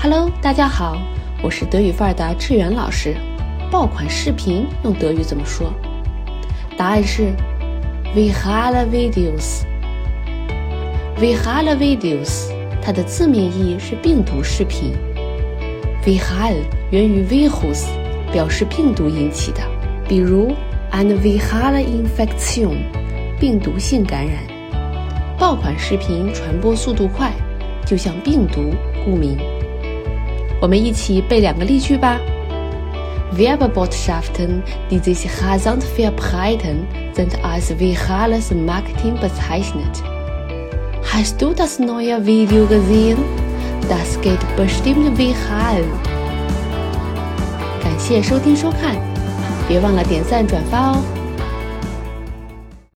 Hello，大家好，我是德语范儿的志远老师。爆款视频用德语怎么说？答案是 virale Videos。virale Videos，它的字面意义是病毒视频。viral 源于 virus，表示病毒引起的，比如 and virale infection，病毒性感染。爆款视频传播速度快，就像病毒，故名。我们一起背两个例句吧。Werbebotschaften, die sich rasant verbreiten, sind als virales Marketing bezeichnet. Hast du das neue Video gesehen? Das geht bestimmt viral. 感谢收听收看，别忘了点赞转发哦。